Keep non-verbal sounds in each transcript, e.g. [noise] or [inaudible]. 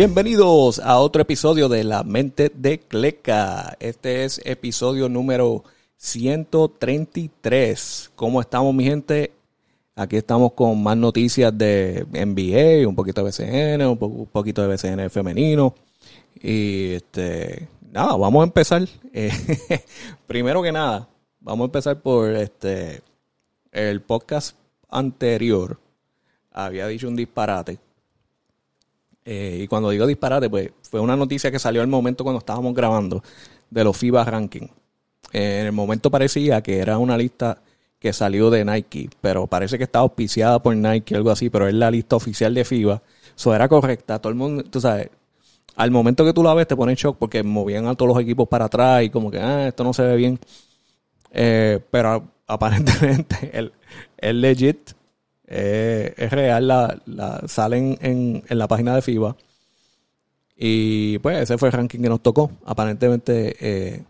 Bienvenidos a otro episodio de La Mente de Cleca. Este es episodio número 133. ¿Cómo estamos, mi gente? Aquí estamos con más noticias de NBA, un poquito de BCN, un, poquito de BCN femenino. Y este, nada, vamos a empezar. [laughs] Primero que nada, vamos a empezar por este el podcast anterior. Había dicho un disparate eh, y cuando digo disparate, pues fue una noticia que salió al momento cuando estábamos grabando de los FIBA Ranking. Eh, en el momento parecía que era una lista que salió de Nike, pero parece que estaba auspiciada por Nike, algo así, pero es la lista oficial de FIBA. Eso era correcta. Todo el mundo, tú sabes, al momento que tú la ves te pone shock porque movían a todos los equipos para atrás y como que, ah, esto no se ve bien. Eh, pero aparentemente [laughs] el, el legit eh, es real, la, salen en, la página de FIBA. Y pues ese fue el ranking que nos tocó. Aparentemente eh,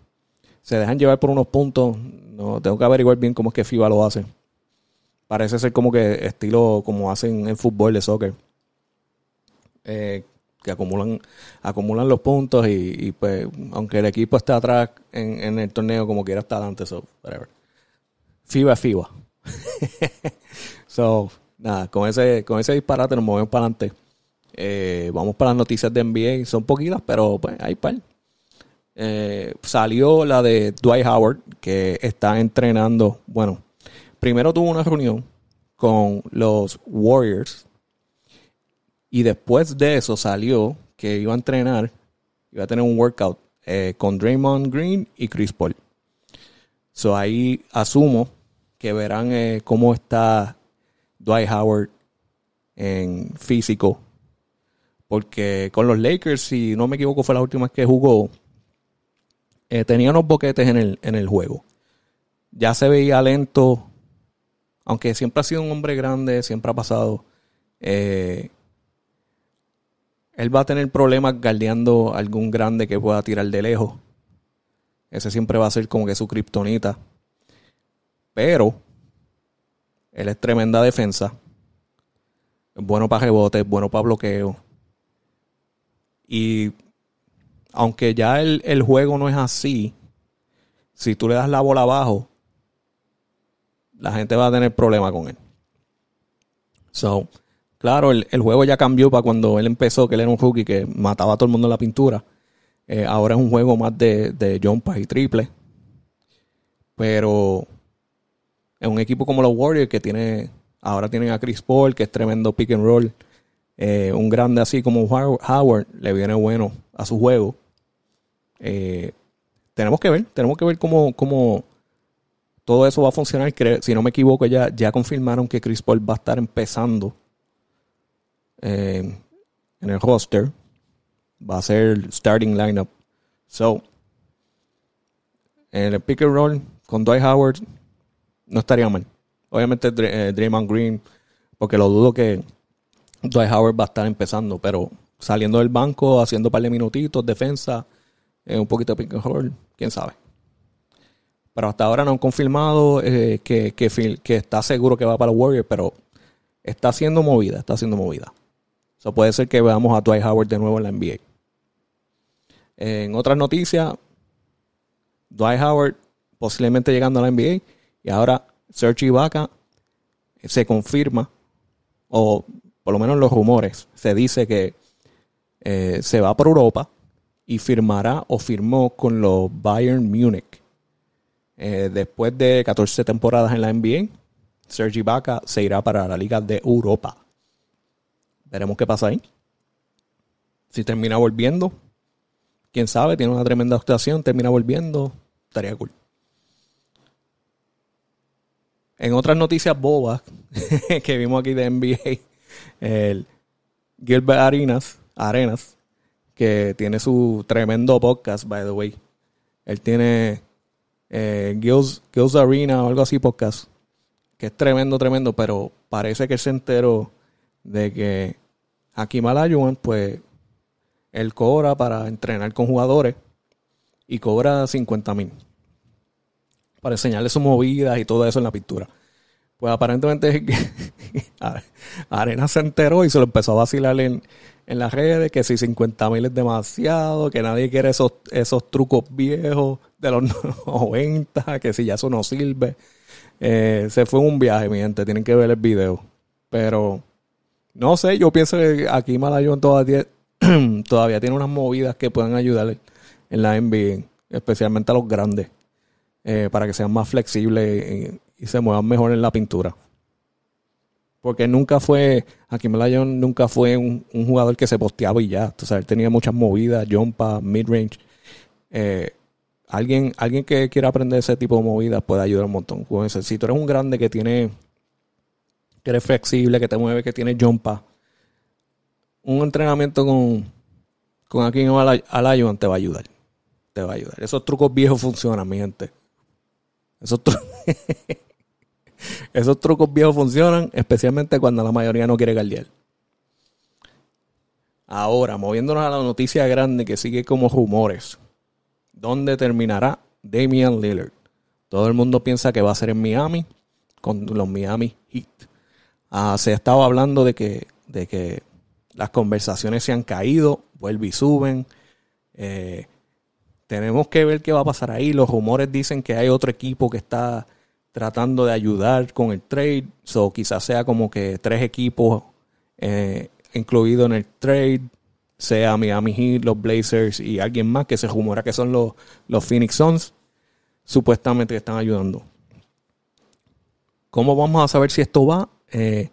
se dejan llevar por unos puntos. No tengo que averiguar bien cómo es que FIBA lo hace. Parece ser como que estilo como hacen en fútbol de soccer. Eh, que acumulan, acumulan los puntos y, pues aunque el equipo esté atrás en, en el torneo como quiera estar adelante, so, whatever. FIBA FIBA. [laughs] So, nada, con ese, con ese disparate nos movemos para adelante. Eh, vamos para las noticias de NBA. Son poquitas, pero pues hay par. Eh, salió la de Dwight Howard, que está entrenando. Bueno, primero tuvo una reunión con los Warriors. Y después de eso salió que iba a entrenar, iba a tener un workout eh, con Draymond Green y Chris Paul. So ahí asumo que verán cómo está Dwight Howard en físico. Porque con los Lakers, si no me equivoco, fue la última vez que jugó, eh, tenía unos boquetes en el, en el juego. Ya se veía lento, aunque siempre ha sido un hombre grande, siempre ha pasado. Eh, él va a tener problemas guardiando algún grande que pueda tirar de lejos. Ese siempre va a ser como que su kriptonita. Pero él es tremenda defensa. Es bueno para rebote, es bueno para bloqueo. Y aunque ya el, juego no es así, si tú le das la bola abajo, la gente va a tener problema con él. So, claro, el, juego ya cambió para cuando él empezó, que él era un rookie que mataba a todo el mundo en la pintura. Eh, ahora es un juego más de, de jumpas y triple. Pero en un equipo como los Warriors que tiene, ahora tienen a Chris Paul, que es tremendo pick and roll. Eh, un grande así como Howard le viene bueno a su juego. Eh, tenemos que ver, tenemos que ver cómo, cómo todo eso va a funcionar. Si no me equivoco, ya, ya confirmaron que Chris Paul va a estar empezando eh, en el roster. Va a ser starting lineup. So, en el pick and roll con Dwight Howard, no estaría mal. Obviamente eh, Draymond Green, porque lo dudo que Dwight Howard va a estar empezando, pero saliendo del banco, haciendo un par de minutitos, defensa, eh, un poquito de pick and roll, quién sabe. Pero hasta ahora no han confirmado eh, que, que, está seguro que va para los Warriors, pero está siendo movida, está siendo movida. Eso puede ser que veamos a Dwight Howard de nuevo en la NBA. En otras noticias, Dwight Howard posiblemente llegando a la NBA y ahora Serge Ibaka se confirma, o por lo menos los rumores, se dice que eh, se va por Europa y firmará o firmó con los Bayern Múnich. Eh, después de 14 temporadas en la NBA, Serge Ibaka se irá para la Liga de Europa. Veremos qué pasa ahí. Si termina volviendo, quién sabe, tiene una tremenda actuación, termina volviendo, estaría cool. En otras noticias bobas [laughs] que vimos aquí de NBA, el Gilbert Arenas, Arenas, que tiene su tremendo podcast, by the way. Él tiene eh, Arena o algo así podcast, que es tremendo, tremendo, pero parece que él se enteró de que aquí Malajuan, pues, él cobra para entrenar con jugadores y cobra 50 mil para enseñarle sus movidas y todo eso en la pintura. Pues aparentemente [laughs] Arena se enteró y se lo empezó a vacilar en, en las redes que si 50 mil es demasiado, que nadie quiere esos, esos trucos viejos de los [laughs] 90, que si ya eso no sirve. Eh, se fue un viaje, mi gente, tienen que ver el video. Pero no sé, yo pienso que aquí Malayon todavía, [clears throat] todavía tiene unas movidas que puedan ayudarle en la NBA, especialmente a los grandes, eh, para que sean más flexibles y, se muevan mejor en la pintura. Porque nunca fue, aquí Malayon nunca fue un, jugador que se posteaba y ya. O sea, él tenía muchas movidas, jumpa, mid-range. Eh, alguien, alguien que quiera aprender ese tipo de movidas puede ayudar un montón. Si tú eres un grande que tiene, que eres flexible, que te mueve, que tiene jumpa, un entrenamiento con, con aquí en Alayon te va a ayudar. Te va a ayudar. Esos trucos viejos funcionan, mi gente. Esos, [laughs] Esos trucos viejos funcionan, especialmente cuando la mayoría no quiere guardiar. Ahora, moviéndonos a la noticia grande que sigue como rumores. ¿Dónde terminará Damian Lillard? Todo el mundo piensa que va a ser en Miami, con los Miami Heat. Ah, se ha estado hablando de que, de que las conversaciones se han caído, vuelven y suben. Eh, tenemos que ver qué va a pasar ahí. Los rumores dicen que hay otro equipo que está tratando de ayudar con el trade. So, quizás sea como que tres equipos eh, incluidos en el trade, sea Miami Heat, los Blazers y alguien más que se rumora que son los, los Phoenix Suns, supuestamente están ayudando. ¿Cómo vamos a saber si esto va? Eh,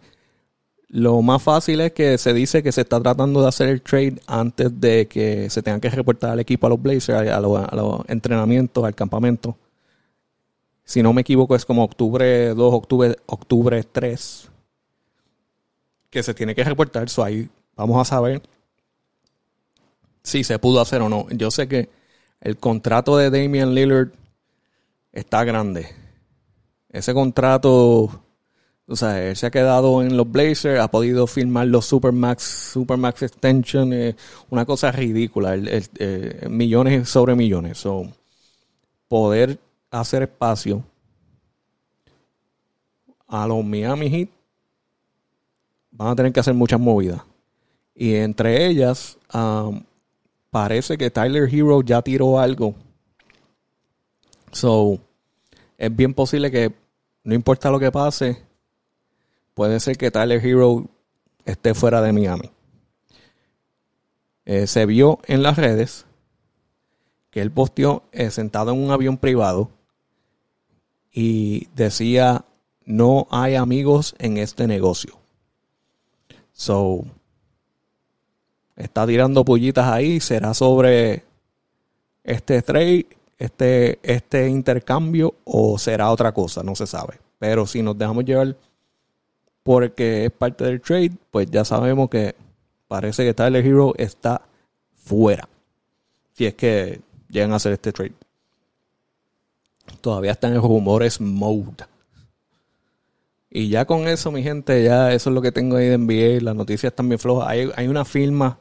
lo más fácil es que se dice que se está tratando de hacer el trade antes de que se tenga que reportar al equipo a los Blazers, a los, a los entrenamientos, al campamento si no me equivoco, es como octubre 2, octubre, octubre 3, que se tiene que reportar. Eso ahí vamos a saber si se pudo hacer o no. Yo sé que el contrato de Damian Lillard está grande. Ese contrato, o sea, él se ha quedado en los Blazers, ha podido firmar los Supermax, Supermax Extension, eh, una cosa ridícula, eh, millones sobre millones. So, poder hacer espacio a los Miami Heat, van a tener que hacer muchas movidas. Y entre ellas, um, parece que Tyler Hero ya tiró algo. So, es bien posible que, no importa lo que pase, puede ser que Tyler Hero esté fuera de Miami. Eh, se vio en las redes que él posteó eh, sentado en un avión privado y decía, no hay amigos en este negocio. So, está tirando pullitas ahí, será sobre este trade, este, este intercambio o será otra cosa, no se sabe. Pero si nos dejamos llevar porque es parte del trade, pues ya sabemos que parece que Tyler Hero está fuera. Si es que llegan a hacer este trade. Todavía están en rumores mode. Y ya con eso, mi gente, ya eso es lo que tengo ahí de NBA. Las noticias están bien flojas. Hay, hay una firma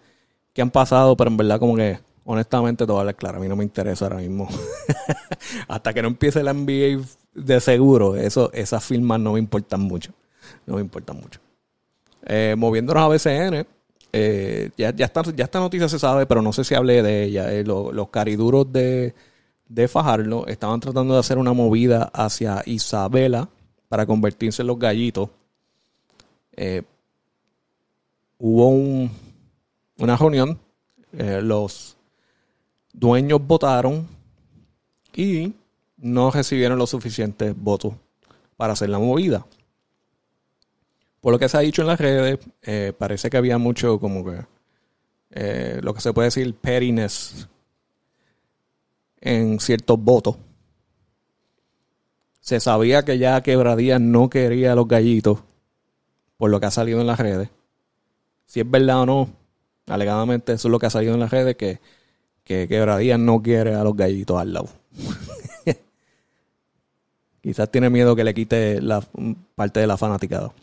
que han pasado, pero en verdad como que, honestamente, todo vale claro. A mí no me interesa ahora mismo. [laughs] Hasta que no empiece la NBA de seguro, eso, esas firmas no me importan mucho. No me importan mucho. Eh, moviéndonos a BCN, eh, ya, ya, ya esta noticia se sabe, pero no sé si hablé de ella. Eh, los cariduros de de Fajardo estaban tratando de hacer una movida hacia Isabela para convertirse en los gallitos. Hubo un, una reunión, los dueños votaron y no recibieron los suficientes votos para hacer la movida. Por lo que se ha dicho en las redes, eh, parece que había mucho como que lo que se puede decir pettiness en ciertos votos. Se sabía que ya Quebradía no quería a los gallitos, por lo que ha salido en las redes. Si es verdad o no, alegadamente eso es lo que ha salido en las redes, que, que Quebradía no quiere a los gallitos al lado. [laughs] Quizás tiene miedo que le quite la parte de la fanaticada.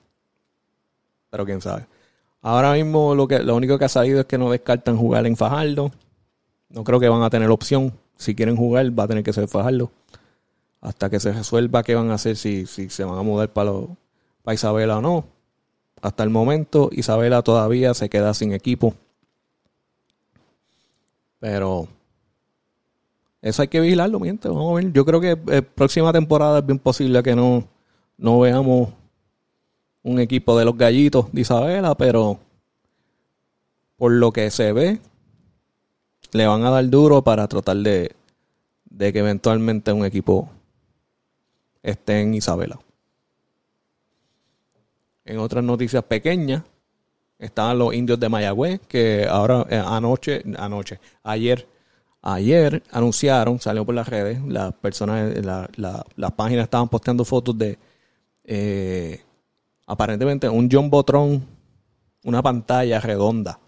Pero quién sabe. Ahora mismo lo, que, lo único que ha salido es que no descartan jugar en Fajardo. No creo que van a tener opción si quieren jugar, va a tener que ser Fajardo. Hasta que se resuelva qué van a hacer, si, si se van a mudar para, para Isabela o no. hasta el momento Isabela todavía se queda sin equipo. Pero eso hay que vigilarlo, miente. Vamos a ver. Yo creo que eh, próxima temporada es bien posible que no, no veamos un equipo de los gallitos de Isabela, pero por lo que se ve, le van a dar duro para tratar de, de que eventualmente un equipo esté en Isabela. En otras noticias pequeñas, estaban los indios de Mayagüez, que ahora, eh, anoche, anoche, ayer, ayer anunciaron, salió por las redes, las personas, la, las páginas estaban posteando fotos de eh, aparentemente un John Botron, una pantalla redonda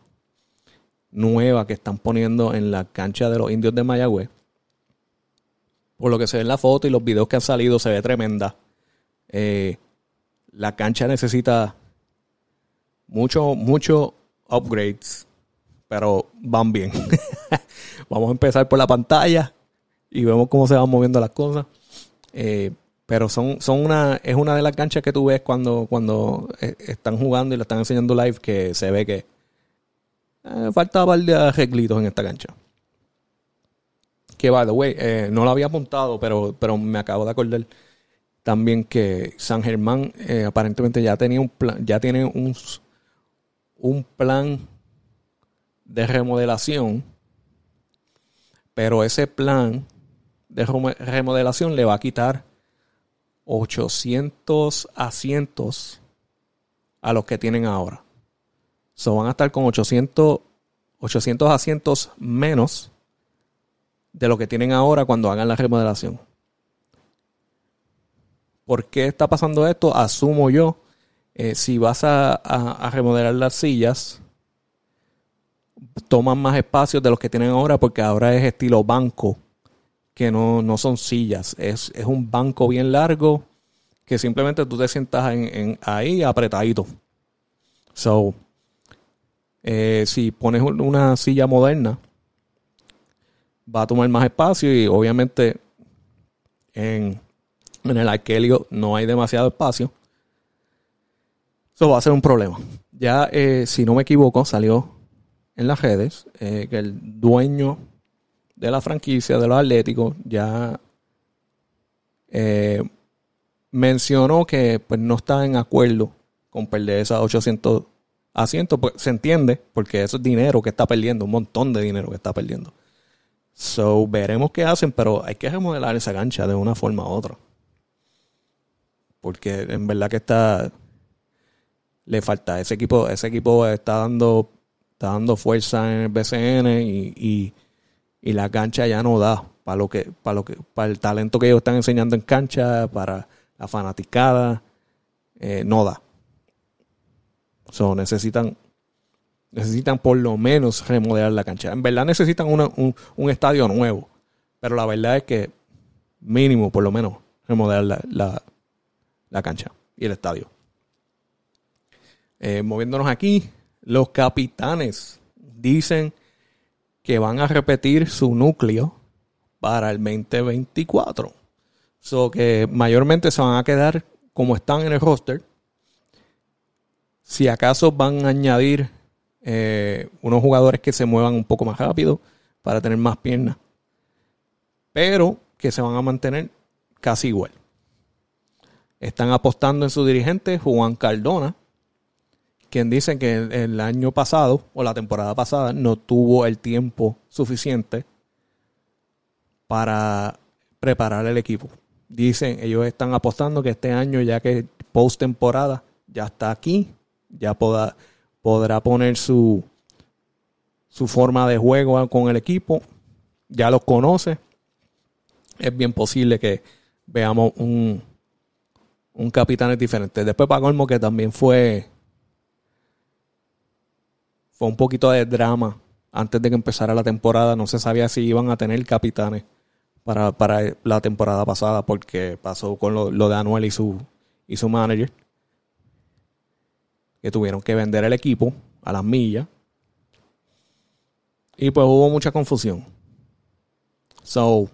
nueva que están poniendo en la cancha de los indios de Mayagüez. Por lo que se ve en la foto y los videos que han salido, se ve tremenda. Eh, la cancha necesita mucho, mucho upgrades, pero van bien. [laughs] Vamos a empezar por la pantalla y vemos cómo se van moviendo las cosas. Eh, pero son, son una, es una de las canchas que tú ves cuando, cuando eh, están jugando y la están enseñando live que se ve que eh, falta un de arreglitos en esta cancha. Que by the way, eh, no lo había apuntado, pero, pero me acabo de acordar también que San Germán eh, aparentemente ya tenía un plan, ya tiene un, un plan de remodelación, pero ese plan de remodelación le va a quitar 800 asientos a los que tienen ahora. So van a estar con 800, 800 asientos menos de lo que tienen ahora cuando hagan la remodelación. ¿Por qué está pasando esto? Asumo yo, eh, si vas a, remodelar las sillas, toman más espacio de los que tienen ahora porque ahora es estilo banco, que no, son sillas, es, es, un banco bien largo que simplemente tú te sientas en, ahí apretadito. So, eh, si pones una silla moderna, va a tomar más espacio y obviamente en, el Arkelio no hay demasiado espacio. Eso va a ser un problema. Ya, eh, si no me equivoco, salió en las redes eh, que el dueño de la franquicia de los Atléticos ya mencionó que pues, no está en acuerdo con perder esas 800 asientos, pues se entiende, porque eso es dinero que está perdiendo, un montón de dinero que está perdiendo. So, veremos qué hacen, pero hay que remodelar esa cancha de una forma u otra. Porque en verdad que está. Le falta. Ese equipo, ese equipo está dando. Está dando fuerza en el BCN y, la cancha ya no da para lo que, para lo que, para el talento que ellos están enseñando en cancha, para la fanaticada, eh, no da. So, necesitan, necesitan por lo menos remodelar la cancha. En verdad necesitan un, estadio nuevo. Pero la verdad es que mínimo, por lo menos, remodelar la, cancha y el estadio. Eh, moviéndonos aquí, los capitanes dicen que van a repetir su núcleo para el 2024. So que mayormente se van a quedar como están en el roster si acaso van a añadir eh, unos jugadores que se muevan un poco más rápido para tener más piernas. Pero que se van a mantener casi igual. Están apostando en su dirigente Juan Cardona, quien dice que el, año pasado o la temporada pasada no tuvo el tiempo suficiente para preparar el equipo. Dicen, ellos están apostando que este año, ya que post temporada ya está aquí, ya podrá poner su, su forma de juego con el equipo, ya los conoce. Es bien posible que veamos un, un capitán diferente. Después para que también fue fue un poquito de drama antes de que empezara la temporada. No se sabía si iban a tener capitanes para, la temporada pasada porque pasó con lo, lo de Anuel y su, y su manager que tuvieron que vender el equipo a las millas. Y pues hubo mucha confusión. So,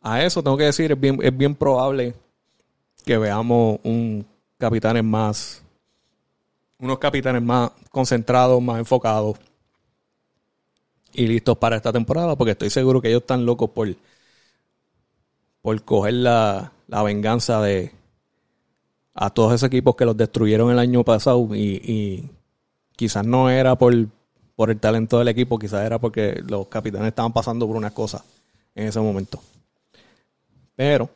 a eso tengo que decir, es bien, es bien probable que veamos un capitán más unos capitanes más concentrados, más enfocados y listos para esta temporada, porque estoy seguro que ellos están locos por, por coger la, la venganza de a todos esos equipos que los destruyeron el año pasado y, y quizás no era por, por el talento del equipo, quizás era porque los capitanes estaban pasando por unas cosas en ese momento. Pero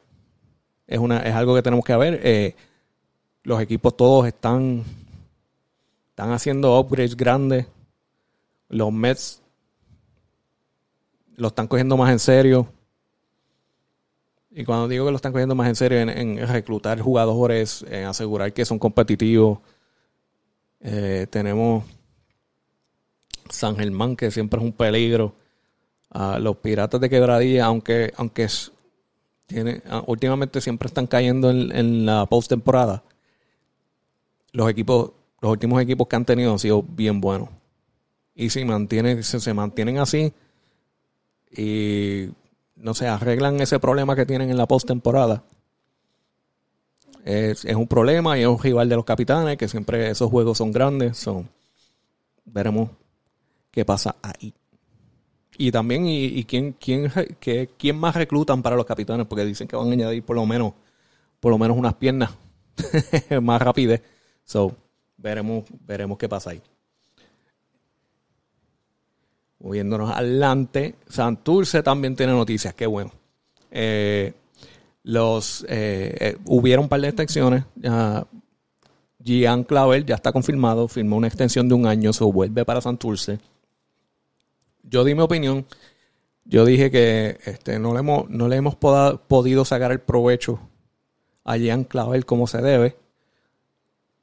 es, una, es algo que tenemos que ver. Eh, los equipos todos están, están haciendo upgrades grandes. Los Mets lo están cogiendo más en serio. Y cuando digo que lo están cogiendo más en serio, en, reclutar jugadores, en asegurar que son competitivos. Eh, tenemos San Germán, que siempre es un peligro. a los Piratas de Quebradilla, aunque, aunque tiene, ah, últimamente siempre están cayendo en, la postemporada. Los equipos, los últimos equipos que han tenido han sido bien buenos. Y si mantienen, se mantienen así, y no sé, arreglan ese problema que tienen en la postemporada. Es, es un problema y es un rival de los capitanes, que siempre esos juegos son grandes. Son, veremos qué pasa ahí. Y también, y, quién, quién, quién más reclutan para los capitanes, porque dicen que van a añadir por lo menos, por lo menos unas piernas [laughs] más rápidas. So, veremos, veremos qué pasa ahí. Moviéndonos adelante, Santurce también tiene noticias, qué bueno. Eh, los eh, eh, hubieron un par de extensiones. Gian Clavel ya está confirmado, firmó una extensión de un año, se vuelve para Santurce. Yo di mi opinión. Yo dije que este, no le hemos, no le hemos podido sacar el provecho a Gian Clavel como se debe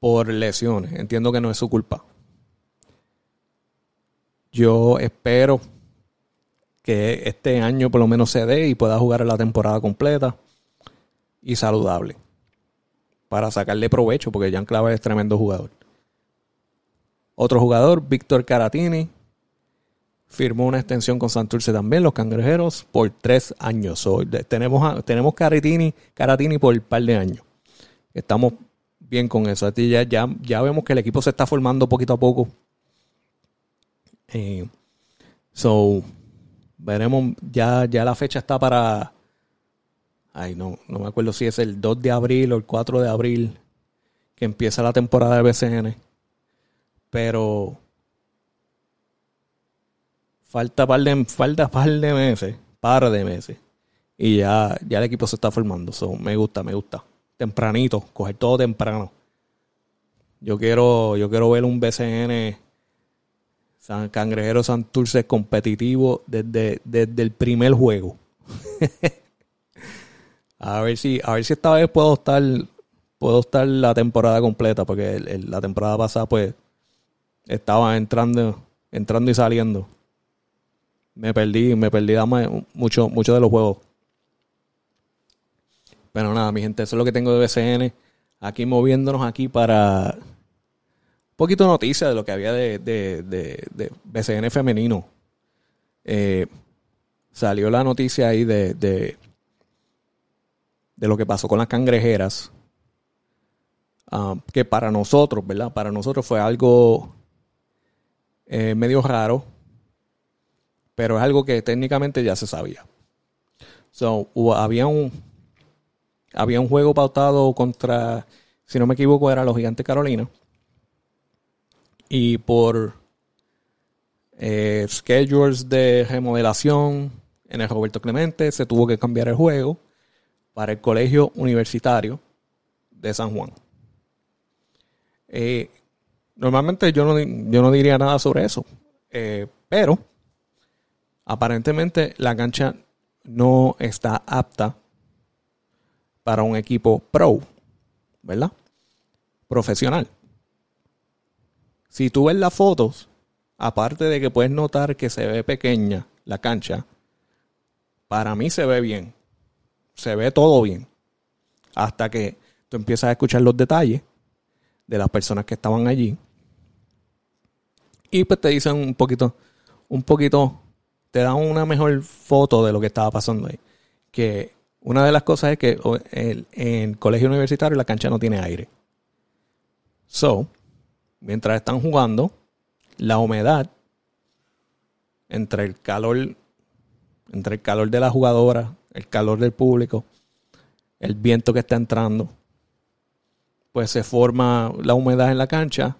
por lesiones. Entiendo que no es su culpa. Yo espero que este año por lo menos se dé y pueda jugar la temporada completa y saludable para sacarle provecho porque Jan Clavel es tremendo jugador. Otro jugador, Víctor Caratini, firmó una extensión con Santurce también, los cangrejeros, por tres años. tenemos, tenemos Caratini, Caratini por un par de años. Estamos bien con eso. Ya, ya, ya vemos que el equipo se está formando poquito a poco eh, so, veremos, ya, ya la fecha está para, ay, no, no me acuerdo si es el 2 de abril o el 4 de abril que empieza la temporada de BCN. Pero falta par de, falta par de meses, par de meses. Y ya, ya el equipo se está formando. So, me gusta, me gusta. Tempranito, coger todo temprano. Yo quiero, yo quiero ver un BCN San Cangrejero Santurce competitivo desde, desde el primer juego. [laughs] a ver si, a ver si esta vez puedo estar, puedo estar la temporada completa, porque la temporada pasada, pues, estaba entrando, entrando y saliendo. Me perdí, me perdí mucho, mucho de los juegos. Pero nada, mi gente, eso es lo que tengo de BCN. Aquí moviéndonos aquí para poquito de noticia de lo que había de, de, BCN femenino. Eh, salió la noticia ahí de, de, lo que pasó con las cangrejeras. Ah, que para nosotros, ¿verdad? Para nosotros fue algo eh, medio raro. Pero es algo que técnicamente ya se sabía. So, había un había un juego pautado contra, si no me equivoco, era los Gigantes Carolina y por eh, schedules de remodelación en el Roberto Clemente se tuvo que cambiar el juego para el Colegio Universitario de San Juan. Eh, normalmente yo no, yo no diría nada sobre eso, eh, pero aparentemente la cancha no está apta para un equipo pro, ¿verdad? Profesional. Si tú ves las fotos, aparte de que puedes notar que se ve pequeña la cancha, para mí se ve bien. Se ve todo bien. Hasta que tú empiezas a escuchar los detalles de las personas que estaban allí. Y pues te dicen un poquito, un poquito, te dan una mejor foto de lo que estaba pasando ahí. Que una de las cosas es que en el colegio universitario la cancha no tiene aire. So, mientras están jugando, la humedad entre el calor, entre el calor de la jugadora, el calor del público, el viento que está entrando, pues se forma la humedad en la cancha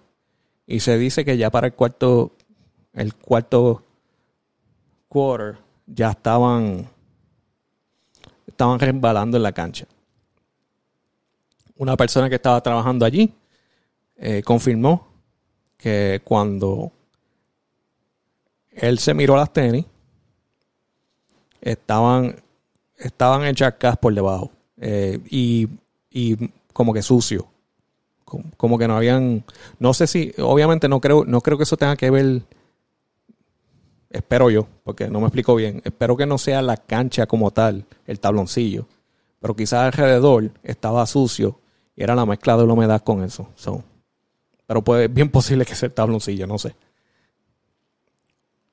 y se dice que ya para el cuarto, el cuarto quarter ya estaban, estaban resbalando en la cancha. Una persona que estaba trabajando allí eh, confirmó que cuando él se miró las tenis, estaban, estaban hechas por debajo eh, y, y como que sucio como que no habían, no sé si, obviamente no creo, no creo que eso tenga que ver, espero yo, porque no me explico bien, espero que no sea la cancha como tal, el tabloncillo, pero quizás alrededor estaba sucio y era la mezcla de la humedad con eso. pero puede, bien posible que sea el tabloncillo, no sé.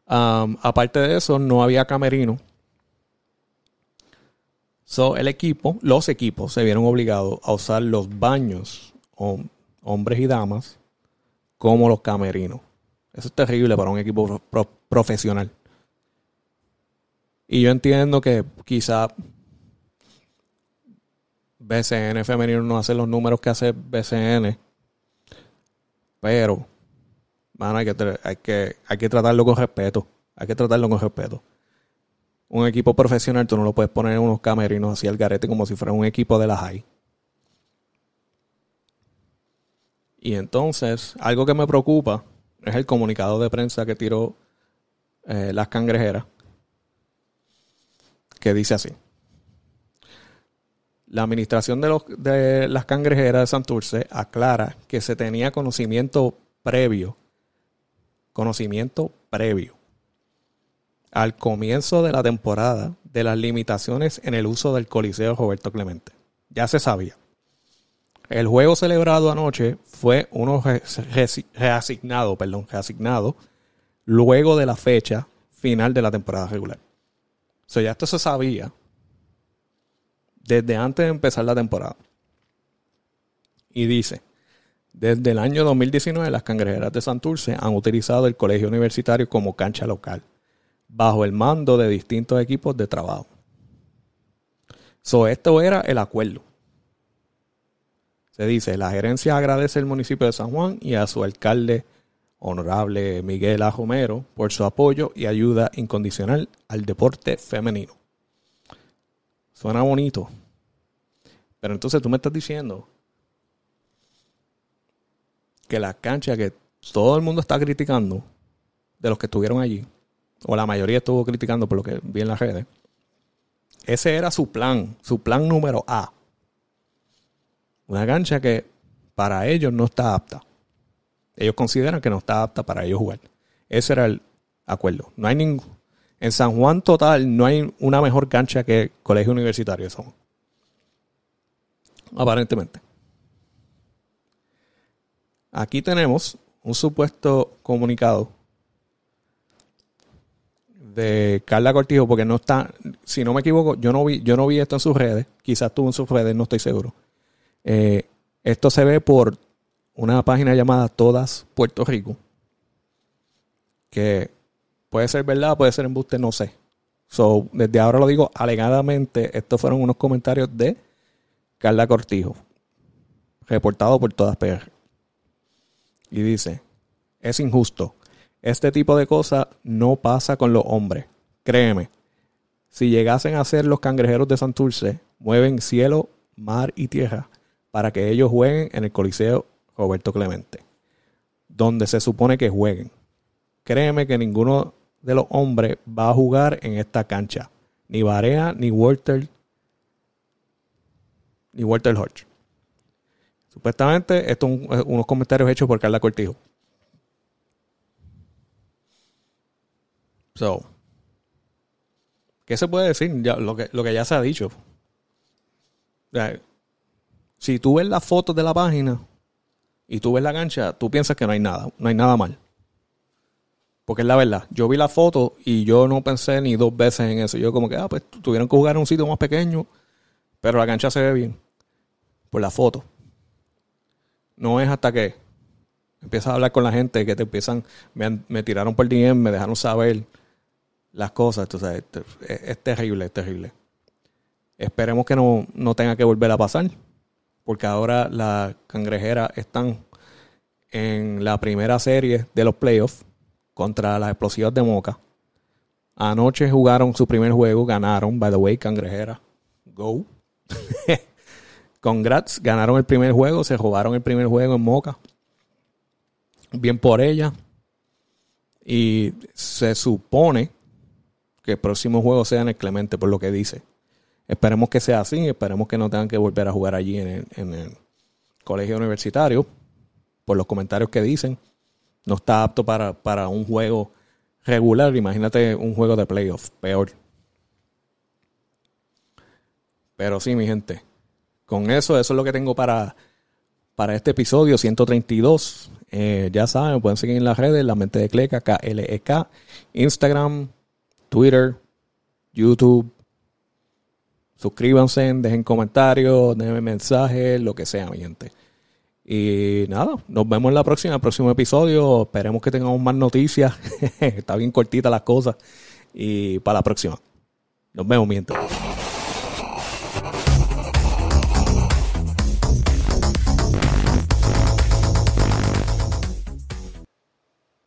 aparte de eso, no había camerino. So, el equipo, los equipos se vieron obligados a usar los baños hombres y damas, como los camerinos. Eso es terrible para un equipo profesional. Y yo entiendo que quizá BCN femenino no hace los números que hace BCN. Pero, mano, hay que, hay, que, hay que tratarlo con respeto. Hay que tratarlo con respeto. Un equipo profesional, tú no lo puedes poner en unos camerinos así al garete como si fuera un equipo de la high. Y entonces, algo que me preocupa es el comunicado de prensa que tiró eh, las cangrejeras, que dice así. La administración de, los, de las cangrejeras de Santurce aclara que se tenía conocimiento previo, conocimiento previo al comienzo de la temporada de las limitaciones en el uso del Coliseo Roberto Clemente. Ya se sabía. El juego celebrado anoche fue uno reasignado, perdón, reasignado luego de la fecha final de la temporada regular. O sea, ya esto se sabía desde antes de empezar la temporada. Y dice, desde el año 2019 las cangrejeras de Santurce han utilizado el colegio universitario como cancha local, bajo el mando de distintos equipos de trabajo. So, esto era el acuerdo. Se dice, la gerencia agradece al municipio de San Juan y a su alcalde honorable Miguel Ajomero por su apoyo y ayuda incondicional al deporte femenino. Suena bonito. Pero entonces tú me estás diciendo que la cancha que todo el mundo está criticando, de los que estuvieron allí, o la mayoría estuvo criticando por lo que vi en las redes, ese era su plan, su plan número A. Una cancha que para ellos no está apta. Ellos consideran que no está apta para ellos jugar. Ese era el acuerdo. No hay ningún. En San Juan total no hay una mejor cancha que Colegio Universitario de. Aparentemente. Aquí tenemos un supuesto comunicado de Carla Cortijo, porque no está, si no me equivoco, yo no vi, yo no vi esto en sus redes, quizás estuvo en sus redes, no estoy seguro. Eh, esto se ve por una página llamada Todas Puerto Rico, que puede ser verdad, puede ser embuste, no sé. So, desde ahora lo digo alegadamente, estos fueron unos comentarios de Carla Cortijo, reportado por Todas PR. Y dice, es injusto. Este tipo de cosas no pasa con los hombres. Créeme, si llegasen a ser los cangrejeros de Santurce, mueven cielo, mar y tierra para que ellos jueguen en el Coliseo Roberto Clemente, donde se supone que jueguen. Créeme que ninguno de los hombres va a jugar en esta cancha. Ni Barea, ni Walter, ni Walter Hodge. Supuestamente, estos son unos comentarios hechos por Carla Cortijo. So, ¿qué se puede decir? lo, que, lo que ya se ha dicho si tú ves las fotos de la página y tú ves la cancha, tú piensas que no hay nada, no hay nada mal. Porque es la verdad. Yo vi la foto y yo no pensé ni dos veces en eso. Yo como que, ah, pues tuvieron que jugar en un sitio más pequeño, pero la cancha se ve bien. Por la foto. No es hasta que empiezas a hablar con la gente que te empiezan, me, me tiraron por DM, me dejaron saber las cosas. Entonces, es, es terrible, es terrible. Esperemos que no, no tenga que volver a pasar, porque ahora las cangrejeras están en la primera serie de los playoffs contra las explosivas de Moca. Anoche jugaron su primer juego, ganaron, by the way, cangrejera. Go. [laughs] Congrats, ganaron el primer juego, se jugaron el primer juego en Moca. Bien por ella. Y se supone que el próximo juego sea en el Clemente, por lo que dice. Esperemos que sea así, esperemos que no tengan que volver a jugar allí en el, colegio universitario, por los comentarios que dicen. No está apto para, para un juego regular, imagínate un juego de playoff, peor. Pero sí, mi gente, con eso, eso es lo que tengo para, para este episodio 132. Eh, ya saben, pueden seguir en las redes, La Mente de Cleca, K-L-E-K, Instagram, Twitter, YouTube. Suscríbanse, dejen comentarios, denme mensajes, lo que sea, mi gente. Y nada, nos vemos en la próxima, el próximo episodio. Esperemos que tengamos más noticias. [laughs] Está bien cortita las cosas. Y para la próxima. Nos vemos, mi gente.